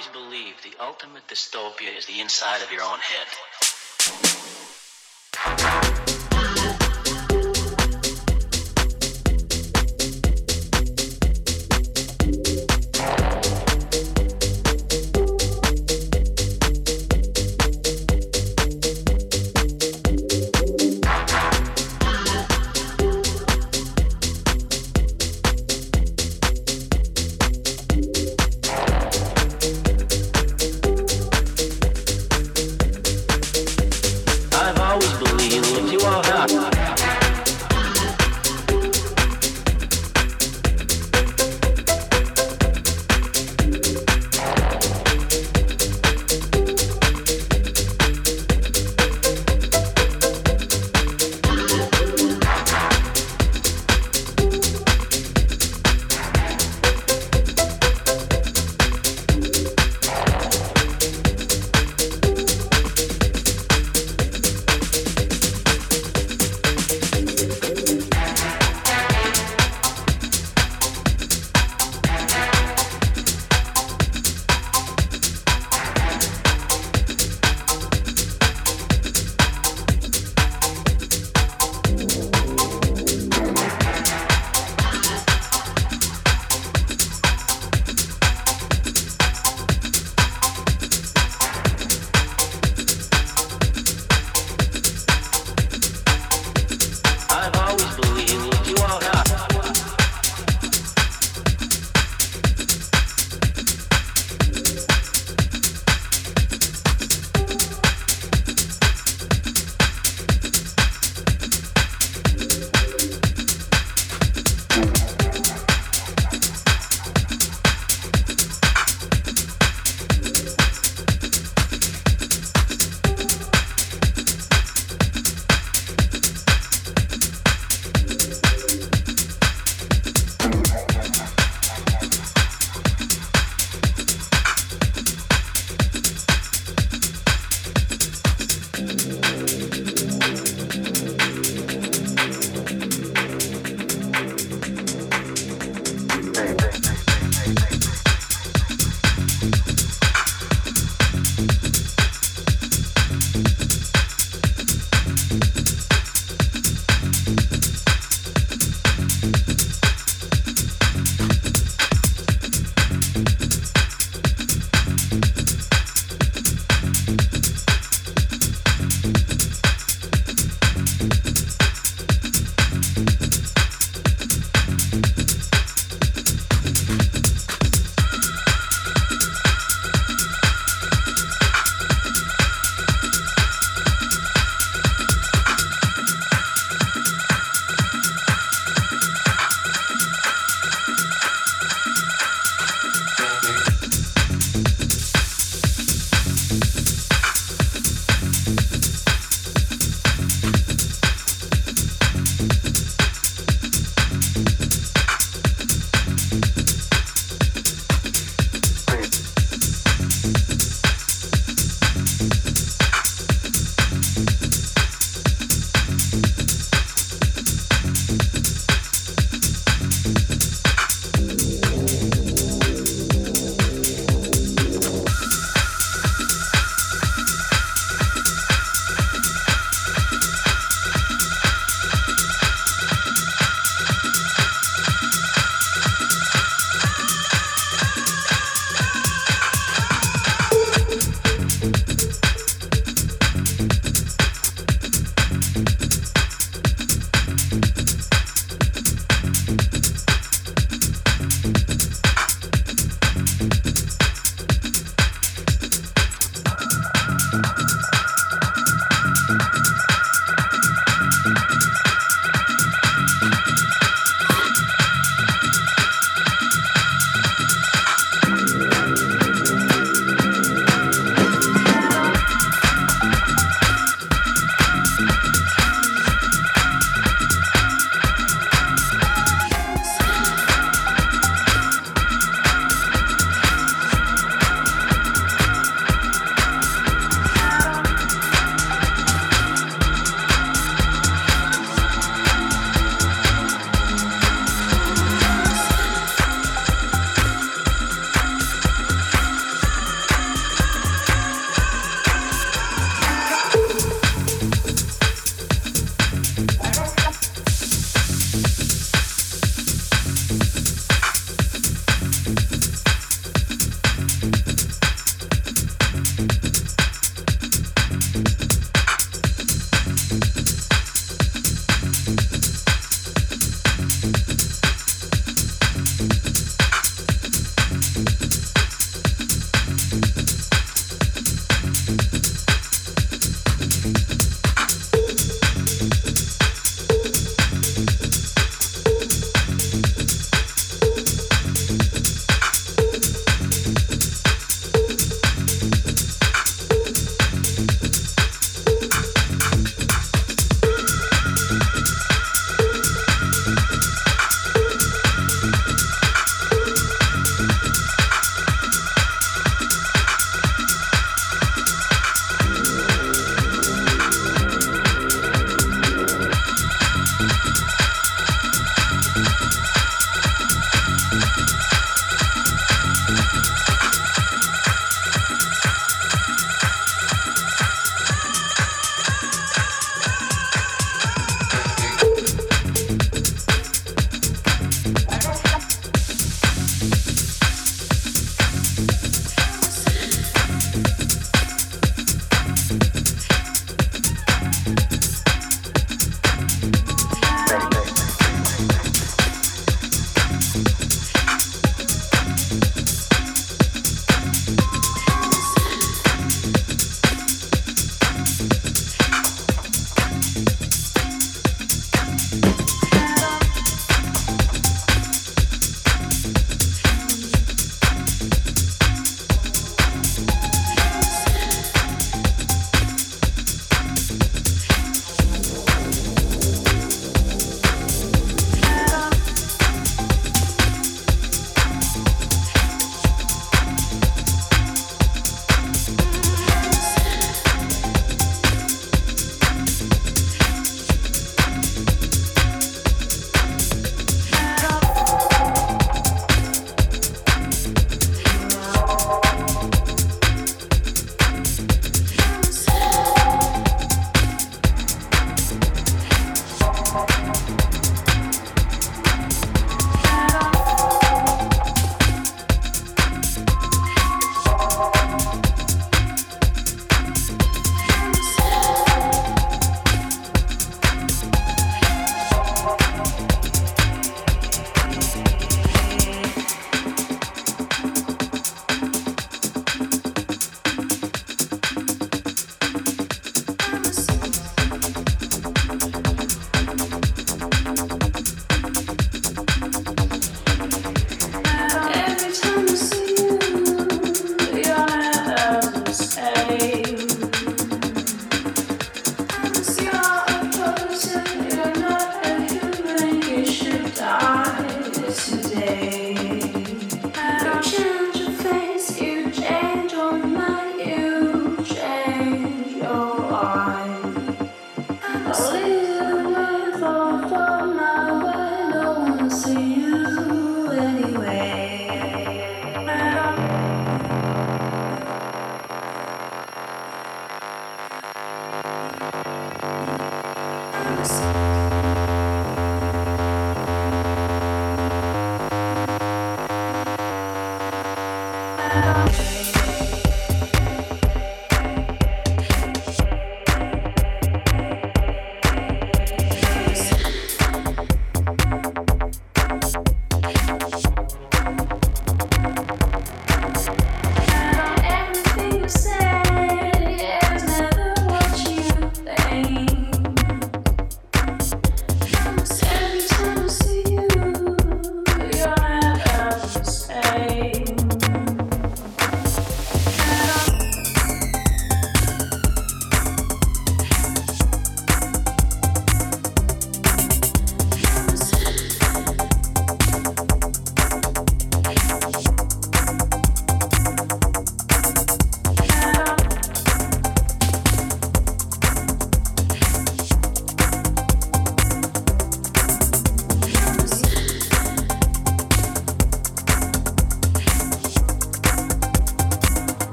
always believe the ultimate dystopia is the inside of your own head.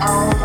Our